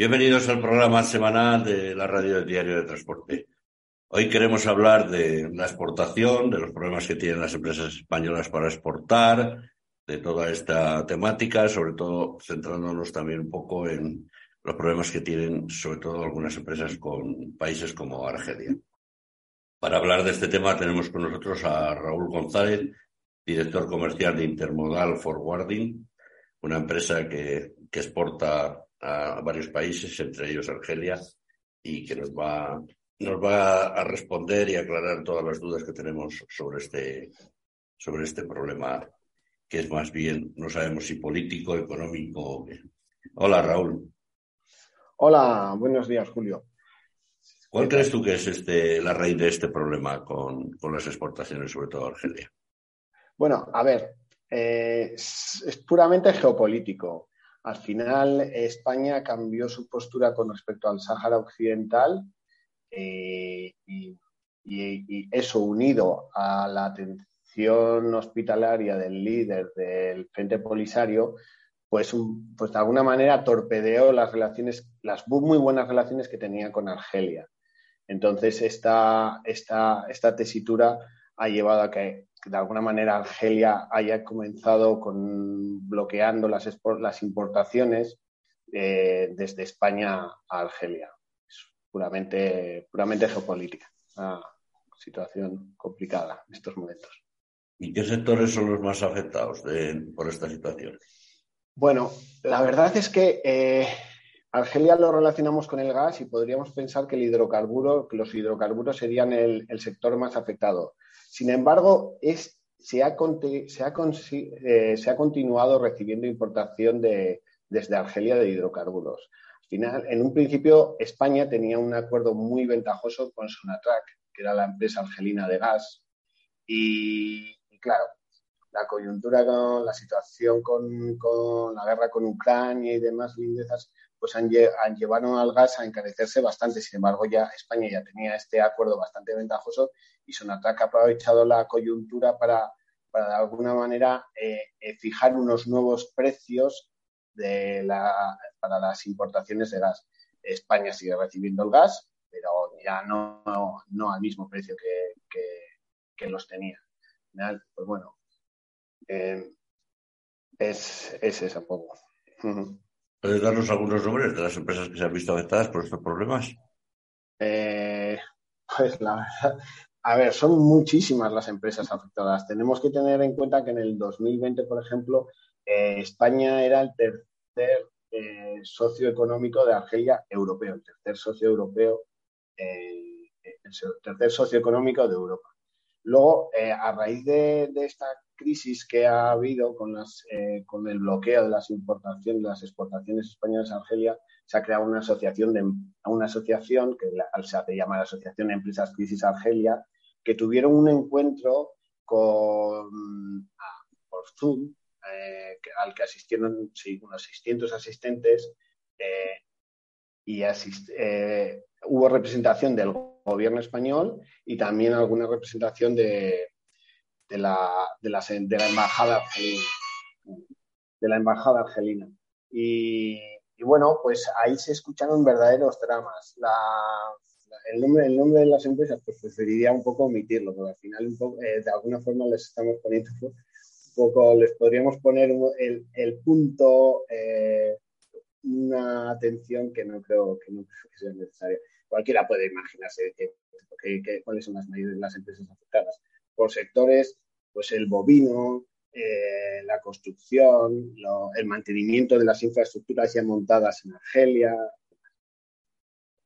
Bienvenidos al programa semanal de la Radio del Diario de Transporte. Hoy queremos hablar de la exportación, de los problemas que tienen las empresas españolas para exportar, de toda esta temática, sobre todo centrándonos también un poco en los problemas que tienen, sobre todo algunas empresas con países como Argelia. Para hablar de este tema tenemos con nosotros a Raúl González, director comercial de Intermodal Forwarding, una empresa que, que exporta a varios países, entre ellos Argelia, y que nos va, nos va a responder y aclarar todas las dudas que tenemos sobre este, sobre este problema, que es más bien, no sabemos si político, económico. Hola, Raúl. Hola, buenos días, Julio. ¿Cuál crees tú que es este, la raíz de este problema con, con las exportaciones, sobre todo a Argelia? Bueno, a ver, eh, es, es, puramente geopolítico. Al final, España cambió su postura con respecto al Sáhara Occidental eh, y, eso unido a la atención hospitalaria del líder del Frente Polisario, pues, pues de alguna manera torpedeó las las muy buenas relaciones que tenía con Argelia. Entonces, esta, esta, esta tesitura ha llevado a que de alguna manera Argelia haya comenzado con bloqueando las, las importaciones eh, desde España a Argelia. Es puramente, puramente geopolítica. Una situación complicada en estos momentos. ¿Y qué sectores son los más afectados de, por esta situación? Bueno, la verdad es que eh, Argelia lo relacionamos con el gas y podríamos pensar que el hidrocarburo, que los hidrocarburos serían el, el sector más afectado. Sin embargo, eh, se, ha, continuado recibiendo importación de, desde Argelia de hidrocarburos. Al final, en un principio, España tenía un acuerdo muy ventajoso con Sonatrach, que era la empresa argelina de gas. Y, y claro, la coyuntura con la situación con, con, la guerra con Ucrania y demás lindezas, pues han, han, llevaron al gas a encarecerse bastante. Sin embargo, ya España ya tenía este acuerdo bastante ventajoso y Sonatrach ha aprovechado la coyuntura para, para de alguna manera eh, eh, fijar unos nuevos precios de la, para las importaciones de gas. España sigue recibiendo el gas, pero ya no, no, al mismo precio que, que, los tenía. Pues bueno, eh, es, es ese poco. ¿Puedes darnos algunos nombres de las empresas que se han visto afectadas por estos problemas? Eh, pues la verdad, a ver, son muchísimas las empresas afectadas. Tenemos que tener en cuenta que en el 2020, por ejemplo, eh, España era el tercer eh, socio económico de Argelia europeo, el tercer socio europeo, el tercer socio económico de Europa. Luego, a raíz de, esta crisis que ha habido con, las, eh, con el bloqueo de las importaciones, de las exportaciones españolas a Argelia, se ha creado una asociación, de, una asociación que se hace llamar Asociación de Empresas Crisis Argelia, que tuvieron un encuentro con, ah, por Zoom, eh, al que asistieron unos 600 asistentes eh, y hubo representación del gobierno español y también alguna representación de, de, la, de, la, de la, embajada argelina. De la embajada argelina. Y, y, bueno, pues ahí se escucharon verdaderos dramas. La, el, nombre, el nombre de las empresas, pues preferiría un poco omitirlo, porque al final un poco, eh, de alguna forma les estamos poniendo un poco, les podríamos poner el, el punto, eh, una atención que no creo que no que sea necesaria. Cualquiera puede imaginarse que, cuáles son las de las empresas afectadas por sectores, pues el bovino, eh, la construcción, lo, el mantenimiento de las infraestructuras ya montadas en Argelia.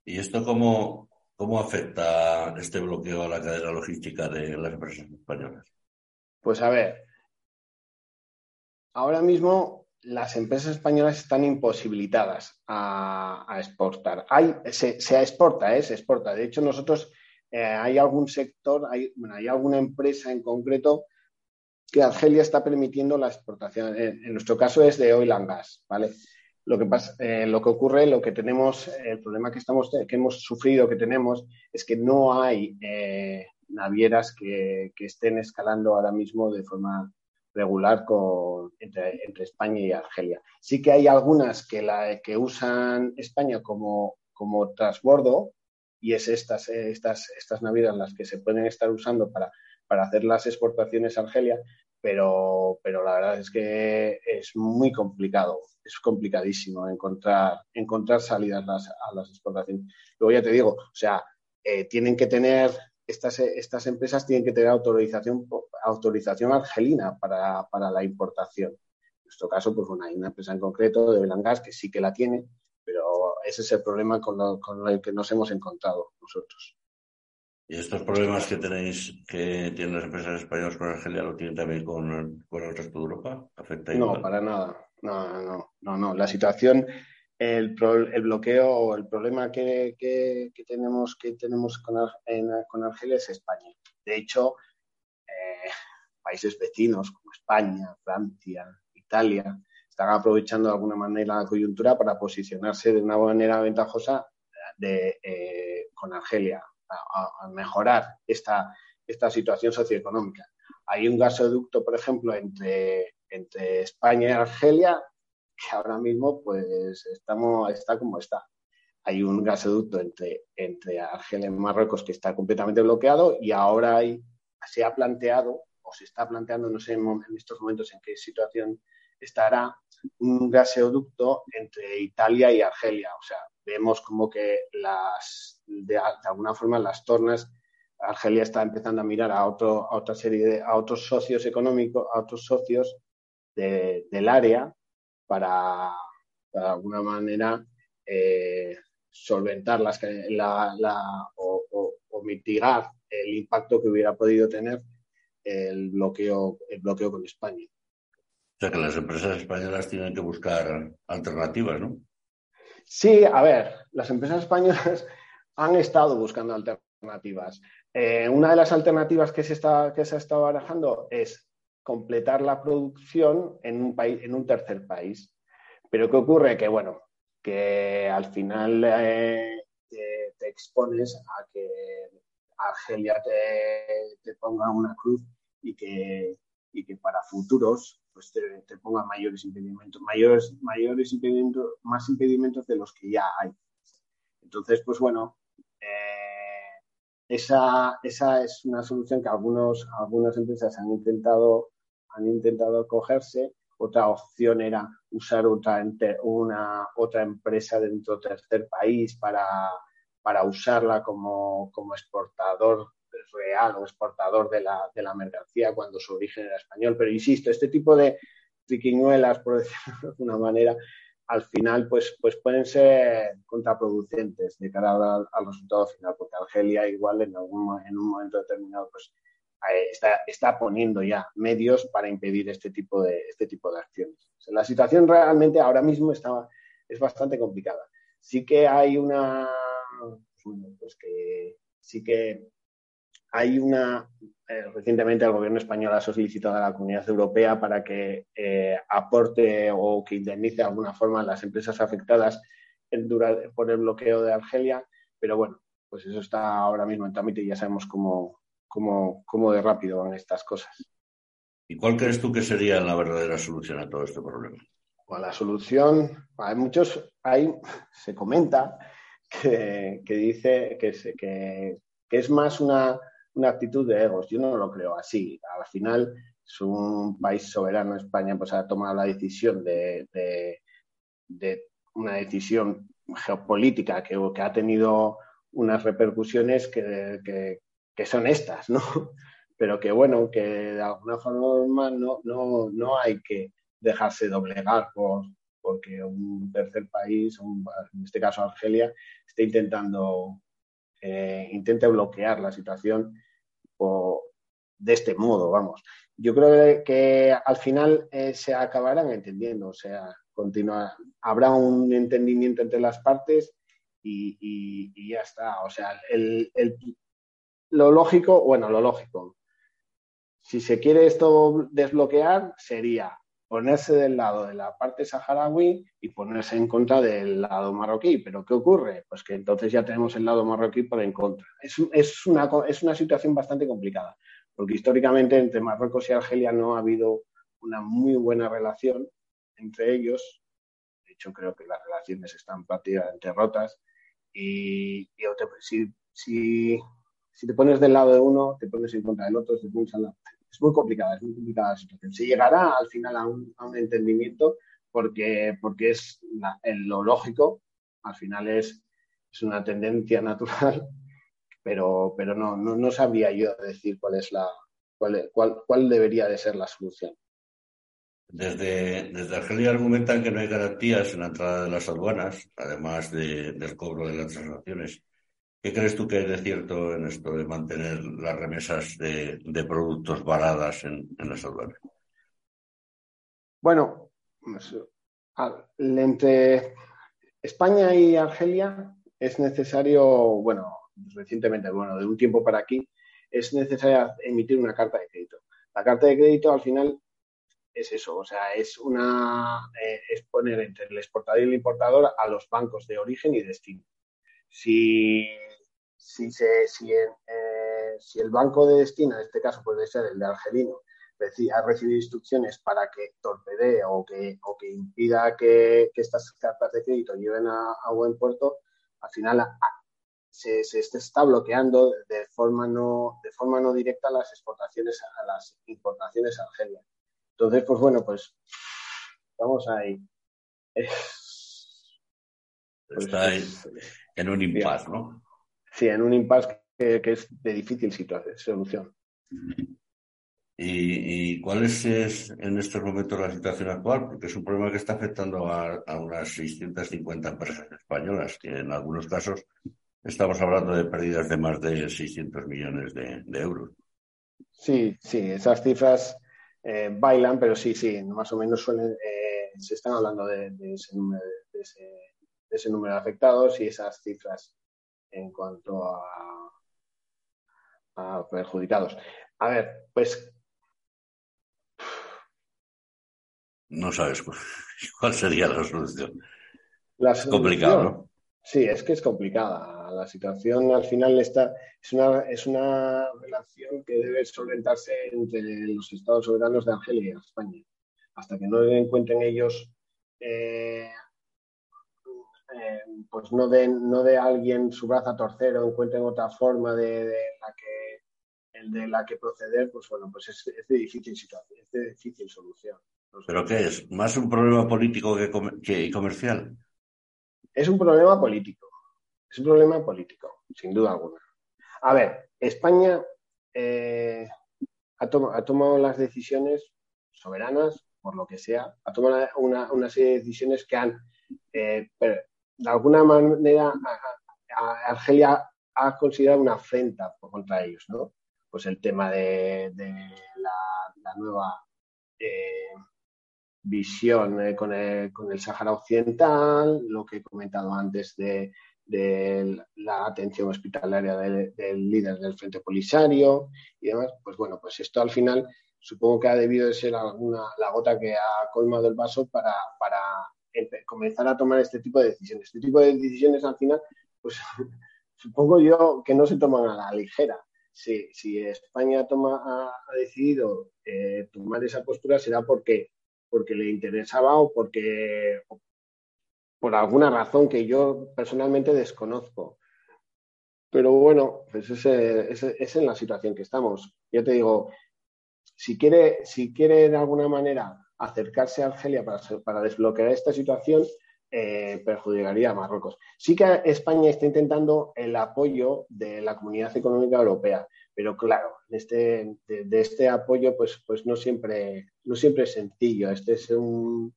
¿Y esto cómo, cómo afecta este bloqueo a la cadena logística de las empresas españolas? Pues a ver, ahora mismo las empresas españolas están imposibilitadas a, a exportar. Hay, se, se, exporta, ¿eh? se exporta. De hecho, nosotros eh, hay algún sector, hay, bueno, hay alguna empresa en concreto que Argelia está permitiendo la exportación. En, nuestro caso es de oil and gas, ¿vale? Lo que, pasa, eh, lo que ocurre, lo que tenemos, el problema que, estamos, que hemos sufrido, que tenemos, es que no hay eh, navieras que, estén escalando ahora mismo de forma regular con, entre, España y Argelia. Sí que hay algunas que, la, que usan España como, como transbordo y es estas, estas, estas navidades las que se pueden estar usando para, para hacer las exportaciones a Argelia, pero, pero la verdad es que es muy complicado, es complicadísimo encontrar, encontrar salidas a las exportaciones. Luego ya te digo, o sea, eh, tienen que tener, estas, estas empresas tienen que tener autorización, autorización argelina para, para la importación. En nuestro caso, pues bueno, hay una empresa en concreto de Belangas que sí que la tiene, pero ese es el problema con, con el que nos hemos encontrado nosotros. ¿Y estos problemas que tenéis, que tienen las empresas españolas con Argelia, lo tienen también con, el resto de Europa? ¿Afecta no, para nada. No, no, no, no. La situación, el, el bloqueo o el problema que, que, tenemos, que tenemos con, con, Argelia es España. De hecho, eh, países vecinos como España, Francia, Italia, están aprovechando de alguna manera la coyuntura para posicionarse de una manera ventajosa de, eh, con Argelia a, mejorar esta, esta situación socioeconómica. Hay un gasoducto, por ejemplo, entre, entre España y Argelia, que ahora mismo pues estamos, está como está. Hay un gasoducto entre, entre Argelia y Marruecos que está completamente bloqueado y ahora hay, se ha planteado o se está planteando, no sé en estos momentos en qué situación estará, un gasoducto entre Italia y Argelia. O sea, vemos como que las, de, alguna forma las tornas, Argelia está empezando a mirar a, otro, a otra serie de, a otros socios económicos, a otros socios del área para, de alguna manera eh, solventar las, la, la, o, mitigar el impacto que hubiera podido tener el bloqueo, el bloqueo con España. O sea que las empresas españolas tienen que buscar alternativas, ¿no? Sí, a ver, las empresas españolas han estado buscando alternativas. Eh, una de las alternativas que se, está, que se ha estado barajando es completar la producción en un, país, en un tercer país. Pero ¿qué ocurre? Que, bueno, que al final eh, te, expones a que Argelia te, te ponga una cruz y que, y que para futuros pues te, ponga mayores impedimentos, mayores, mayores impedimentos, más impedimentos de los que ya hay. Entonces, pues bueno, eh, esa, esa es una solución que algunos, algunas empresas han intentado, han intentado acogerse. Otra opción era usar otra, una, otra empresa dentro del tercer país para, para usarla como, como exportador real o exportador de la, de la mercancía cuando su origen era español. Pero insisto, este tipo de triquiñuelas, por decirlo de alguna manera, al final pues, pues pueden ser contraproducentes de cara al, resultado final, porque Argelia igual en, algún, en un momento determinado pues eh, está, está, poniendo ya medios para impedir este tipo de, este tipo de acciones. la situación realmente ahora mismo está, es bastante complicada. Sí que hay una, pues que sí que hay una, eh, recientemente el gobierno español ha solicitado a la comunidad europea para que eh, aporte o que indemnice de alguna forma a las empresas afectadas por el bloqueo de Argelia, pero bueno, pues eso está ahora mismo en trámite y ya sabemos cómo, cómo, cómo de rápido van estas cosas. ¿Y cuál crees tú que sería la verdadera solución a todo este problema? Pues la solución, hay muchos, hay, se comenta que, dice que, que es más una una actitud de egos. Yo no lo creo así. Al final es un país soberano, España, pues ha tomado la decisión de, de, una decisión geopolítica que, que, ha tenido unas repercusiones que, que, son estas, ¿no? Pero que bueno, que de alguna forma no, no, no hay que dejarse doblegar por, porque un tercer país, en este caso Argelia, está intentando eh, intente bloquear la situación de este modo, vamos. Yo creo que al final eh, se acabarán entendiendo, o sea, continúa, habrá un entendimiento entre las partes y, ya está. O sea, lo lógico, bueno, lo lógico. Si se quiere esto desbloquear, sería ponerse del lado de la parte saharaui y ponerse en contra del lado marroquí. Pero ¿qué ocurre? Pues que entonces ya tenemos el lado marroquí por en contra. Es, una, es una situación bastante complicada, porque históricamente entre Marruecos y Argelia no ha habido una muy buena relación entre ellos. De hecho, creo que las relaciones están prácticamente rotas. Y, si, si, si, te pones del lado de uno, te pones en contra del otro, pones al lado. Es muy complicada, es muy complicada la situación. Se llegará al final a un, a un entendimiento porque, porque es lo lógico, al final es, es una tendencia natural, pero, pero no, no, no sabría yo decir cuál es la, cuál, cuál, cuál debería de ser la solución. Desde, desde Argelia argumentan que no hay garantías en la entrada de las aduanas, además de, del cobro de las transacciones. ¿Qué crees tú que hay de cierto en esto de mantener las remesas de, productos varadas en, en, las? Bueno, pues, entre España y Argelia es necesario, bueno, recientemente, bueno, de un tiempo para aquí, es necesario emitir una carta de crédito. La carta de crédito al final es eso, o sea, es una eh, es poner entre el exportador y el importador a los bancos de origen y destino. Si, si, se, si, eh, si el banco de destino, en este caso puede ser el de Argelino, ha recibido instrucciones para que torpedee o que, o que impida que, que, estas cartas de crédito lleguen a, a buen puerto, al final a, se, se, está bloqueando de forma no de forma no directa las exportaciones a las importaciones a Argelia. Entonces, pues bueno, pues estamos ahí. Pues, Está en un impasse, ¿no? Sí, en un impasse que, es de difícil situación, solución. ¿Y, cuál es, en estos momentos la situación actual? Porque es un problema que está afectando a, unas 650 empresas españolas, que en algunos casos estamos hablando de pérdidas de más de 600 millones de euros. Sí, sí, esas cifras eh, bailan, pero sí, sí, más o menos suelen, eh, se están hablando de, ese número, de, ese, número de afectados y esas cifras en cuanto a, a perjudicados. A ver, pues. No sabes cuál sería la solución. es complicado, ¿no? Sí, es que es complicada. La situación al final está, es, una, es una relación que debe solventarse entre los estados soberanos de Argelia y España. Hasta que no encuentren ellos, eh, eh, pues no den, no de alguien su brazo a torcer o encuentren otra forma de, la que de la que proceder, pues bueno, pues es, de difícil situación, es de difícil solución. ¿Pero qué es? ¿Más un problema político que, que comercial? Es un problema político. Es un problema político, sin duda alguna. A ver, España eh, ha, tomado las decisiones soberanas, por lo que sea, ha tomado una, serie de decisiones que han, eh, de alguna manera, Argelia ha considerado una afrenta contra ellos, ¿no? Pues el tema de, la, nueva eh, visión eh, con, el, con el Sáhara Occidental, lo que he comentado antes de, la atención hospitalaria del, líder del Frente Polisario y demás, pues bueno, pues esto al final supongo que ha debido de ser alguna, la gota que ha colmado el vaso para, para comenzar a tomar este tipo de decisiones. Este tipo de decisiones al final, pues supongo yo que no se toman a la ligera. Si, si España toma, ha, decidido eh, tomar esa postura será porque porque le interesaba o porque por alguna razón que yo personalmente desconozco. Pero bueno, pues ese, es en la situación que estamos. Yo te digo, si quiere, si quiere de alguna manera acercarse a Argelia para, para desbloquear esta situación, eh, perjudicaría a Marruecos. Sí que España está intentando el apoyo de la Comunidad Económica Europea, pero claro, este, de, este apoyo pues, pues no, siempre, no siempre es sencillo. Este es un...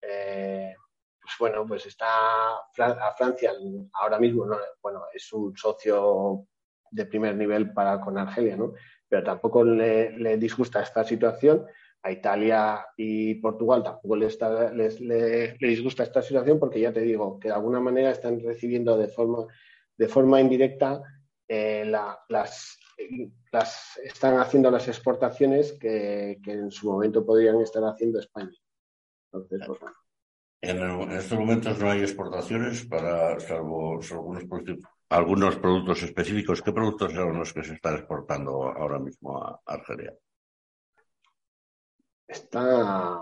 Eh, pues bueno, pues está a Francia ahora mismo, bueno, es un socio de primer nivel para con Argelia, ¿no? Pero tampoco le, disgusta esta situación. A Italia y Portugal tampoco les, les, les, disgusta esta situación porque ya te digo que de alguna manera están recibiendo de forma, de forma indirecta eh, las, las, están haciendo las exportaciones que, en su momento podrían estar haciendo España. Pues, en, estos momentos no hay exportaciones para, salvo, algunos, algunos productos específicos. ¿Qué productos son los que se están exportando ahora mismo a Argelia? Está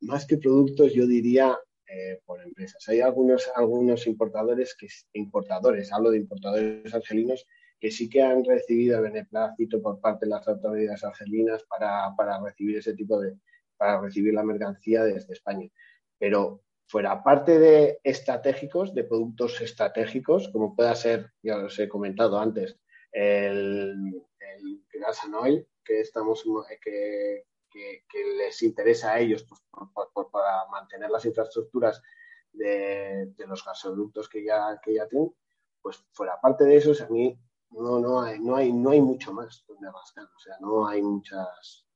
más que productos, yo diría eh, por empresas. Hay algunos, algunos importadores, que, importadores, hablo de importadores argelinos, que sí que han recibido beneplácito por parte de las autoridades argelinas para, para recibir ese tipo de, para recibir la mercancía desde España. Pero fuera parte de estratégicos, de productos estratégicos, como pueda ser, ya os he comentado antes, el, el gas oil, que estamos que, que, les interesa a ellos pues, para mantener las infraestructuras de, los gasoductos que ya, que ya tienen, pues fuera parte de eso, a mí no, no, hay, no, hay, no hay mucho más donde rascar, o sea, no hay muchas...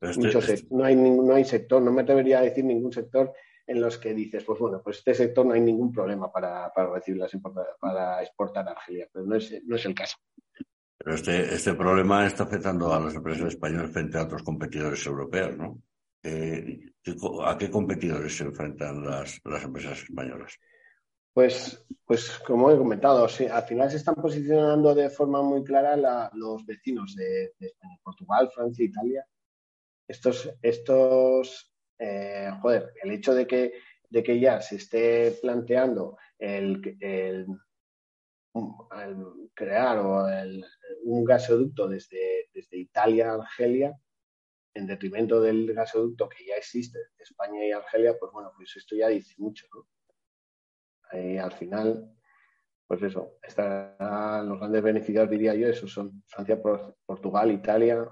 Este, no, hay, no hay sector, no me atrevería a decir ningún sector en los que dices, pues bueno, pues este sector no hay ningún problema para, para recibir las para exportar a Argelia, pero no es, no es el caso. Pero este, este problema está afectando a las empresas españolas frente a otros competidores europeos, ¿no? ¿A qué competidores se enfrentan las, las empresas españolas? Pues, pues como he comentado, sí, al final se están posicionando de forma muy clara los vecinos de, España, Portugal, Francia, Italia. Estos, estos eh, joder, el hecho de que, de que ya se esté planteando el, el, crear o un gasoducto desde, desde Italia a Argelia, en detrimento del gasoducto que ya existe España y Argelia, pues bueno, pues esto ya dice mucho, ¿no? al final, pues eso, están los grandes beneficiarios, diría yo, esos son Francia, Portugal, Italia,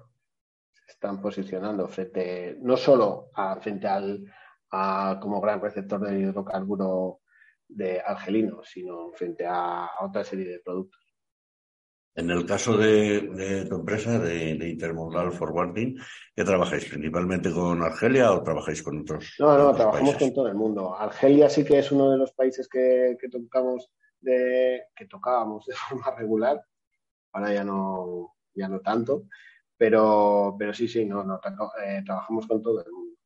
se están posicionando frente, no solo a, frente al, a, como gran receptor de hidrocarburo de argelino, sino frente a, otra serie de productos. En el caso de, tu empresa, de, de, Intermodal Forwarding, ¿qué trabajáis? ¿Principalmente con Argelia o trabajáis con otros? No, no, trabajamos con todo el mundo. Argelia sí que es uno de los países que, tocamos de, que tocábamos de forma regular. Ahora ya no, ya no tanto. Pero, pero sí, sí, no, no eh, trabajamos con todo el mundo.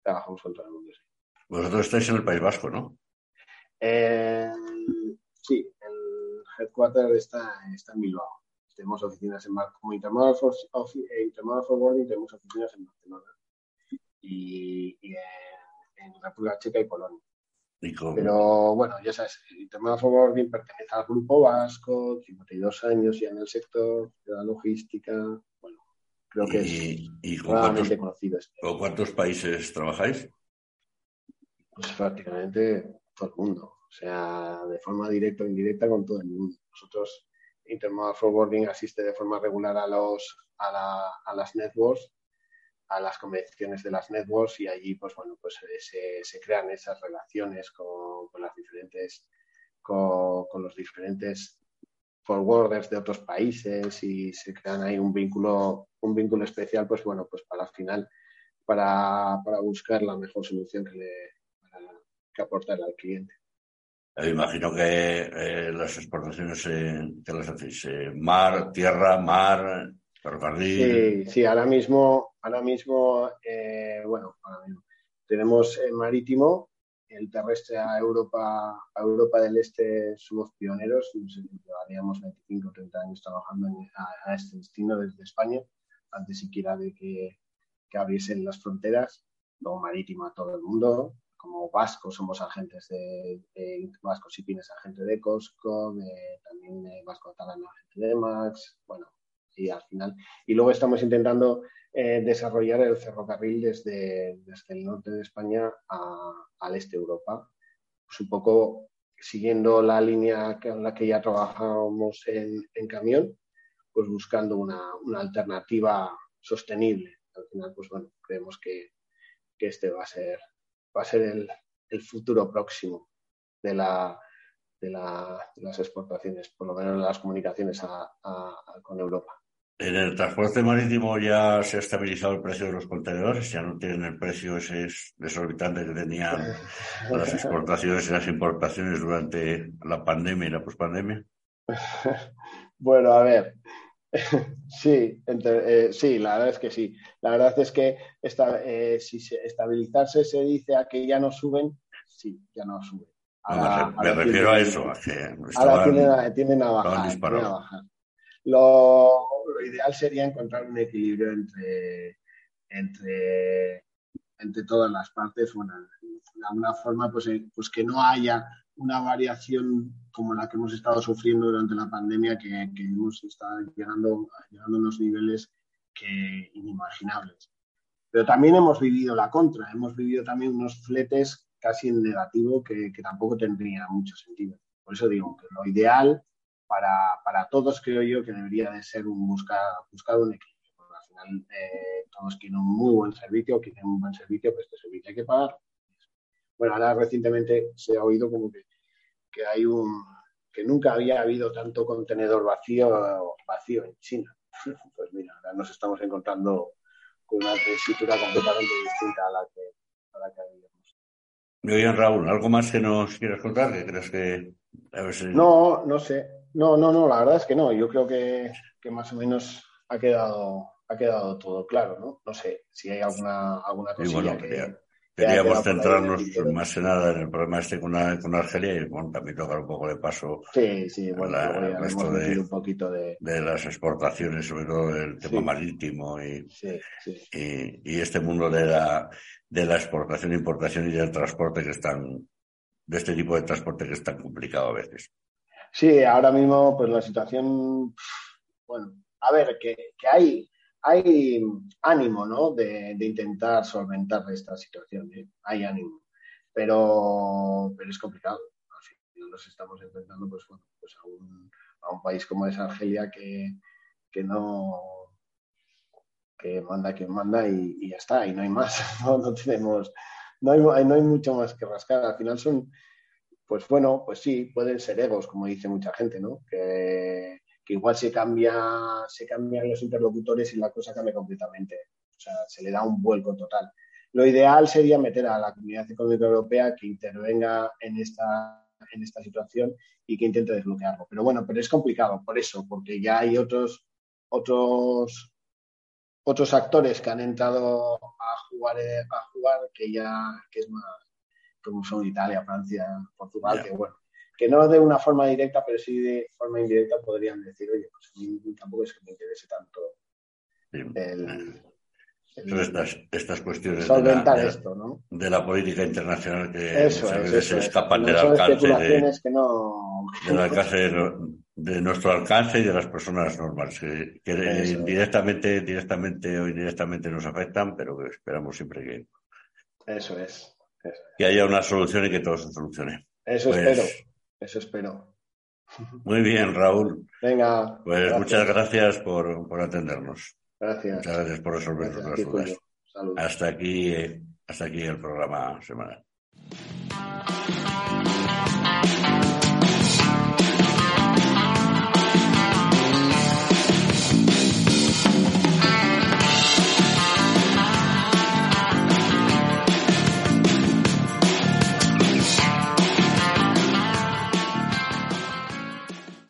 Trabajamos con todo el mundo, sí. Vosotros estáis en el País Vasco, ¿no? Eh, sí, headquarter está, está en Bilbao. Tenemos oficinas en como Intermodal for, eh, Forwarding, tenemos oficinas en Barcelona y, en, República Checa y Polonia. Pero bueno, ya sabes, Intermodal Forwarding pertenece al grupo vasco, 52 años ya en el sector de la logística. Bueno, creo que es y conocido. Este. ¿Con cuántos países trabajáis? Pues prácticamente todo el mundo, o sea, de forma directa o indirecta con todo el mundo. Nosotros, Intermodal Forwarding asiste de forma regular a, los, a, las networks, a las convenciones de las networks y allí, pues bueno, pues eh, se, crean esas relaciones con, las diferentes, con, los diferentes forwarders de otros países y se crean ahí un vínculo, un vínculo especial, pues bueno, pues para al final, para, para buscar la mejor solución que le, que aportar al cliente. Eh, imagino que eh, las exportaciones eh, que las hacéis mar, tierra, mar, ferrocarril. Sí, sí, ahora mismo, ahora mismo, bueno, tenemos el marítimo, el terrestre a Europa, a Europa del Este somos pioneros, llevaríamos 25 o 30 años trabajando a, este destino desde España, antes siquiera de que, que abriesen las fronteras, luego marítimo a todo el mundo, como Vasco somos agentes de, Vasco Sipines, agente de Costco, también de Vasco Talana, agente de Max, bueno, y al final. Y luego estamos intentando eh, desarrollar el ferrocarril desde, desde, el norte de España al este de Europa, pues un poco siguiendo la línea en la que ya trabajamos en, camión, pues buscando una, una, alternativa sostenible. Al final, pues bueno, creemos que, que este va a ser va a ser el, futuro próximo de, la, de, las exportaciones, por lo menos de las comunicaciones con Europa. En el transporte marítimo ya se ha estabilizado el precio de los contenedores, ya no tienen el precio ese desorbitante que tenían las exportaciones y las importaciones durante la pandemia y la pospandemia. Bueno, a ver, Sí, eh, sí, la verdad es que sí. La verdad es que esta, eh, si estabilizarse se dice a que ya no suben, sí, ya no suben. me refiero a eso, a que ahora tienden, a bajar. Lo, ideal sería encontrar un equilibrio entre, entre, entre todas las partes, bueno, de alguna forma, pues, eh, pues que no haya una variación como la que hemos estado sufriendo durante la pandemia, que, que hemos estado llegando, llegando a unos niveles que inimaginables. Pero también hemos vivido la contra, hemos vivido también unos fletes casi en negativo que, que tampoco tendría mucho sentido. Por eso digo que lo ideal para, para, todos creo yo que debería de ser un buscar, buscar un equilibrio. Porque al final eh, todos quieren un muy buen servicio, quieren un buen servicio, pues este servicio hay que pagar. Bueno, ahora recientemente se ha oído como que, que hay un que nunca había habido tanto contenedor vacío vacío en China. Pues mira, ahora nos estamos encontrando con una tesitura completamente distinta a la que, a la que habíamos. Muy bien, Raúl, ¿algo más que nos quieras contar? ¿Que crees que no, no sé. No, no, no, la verdad es que no. Yo creo que, que, más o menos ha quedado, ha quedado todo claro, ¿no? No sé si hay alguna, alguna cosilla que, Queríamos centrarnos más que nada en el problema este con, con Argelia y bueno, también tocar un poco de paso sí, sí, bueno, la, resto de, un poquito de... de... las exportaciones, sobre todo el tema marítimo y, y, y, este mundo de la, de la exportación, importación y del transporte que están de este tipo de transporte que es tan complicado a veces. Sí, ahora mismo pues la situación, bueno, a ver, que, que hay, hay ánimo, ¿no? De, intentar solventar esta situación, ¿eh? hay ánimo, pero, pero es complicado. Nos estamos enfrentando pues, bueno, pues a, un, a un país como es Argelia que, que no que manda quien manda y, y, ya está, y no hay más, no, no tenemos no hay, no hay mucho más que rascar. Al final son, pues bueno, pues sí, pueden ser egos, como dice mucha gente, ¿no? Que, que igual se cambia, se cambian los interlocutores y la cosa cambia completamente. O sea, se le da un vuelco total. Lo ideal sería meter a la Comunidad Económica Europea que intervenga en esta, en esta situación y que intente desbloquearlo. Pero bueno, pero es complicado por eso, porque ya hay otros, otros otros actores que han entrado a jugar, eh, a jugar que ya que es más como son Italia, Francia, Portugal, yeah. que bueno, que no de una forma directa, pero sí de forma indirecta podrían decir, oye, pues a mí tampoco es que me interese tanto el, el, estas, estas cuestiones de la, de, esto, ¿no? de la política internacional que eso es, veces eso se escapan es. del Son alcance de, que no... del alcance de, nuestro alcance y de las personas normales, que, directamente, directamente o indirectamente nos afectan, pero que esperamos siempre que, Eso es. Eso, que haya una solución y que todo se solucione. eso Pues- espero. Eso espero. Muy bien, Raúl. Venga. Pues muchas gracias por, por, atendernos. Gracias. Muchas gracias por resolver nuestras dudas. Hasta aquí, hasta aquí el programa semanal.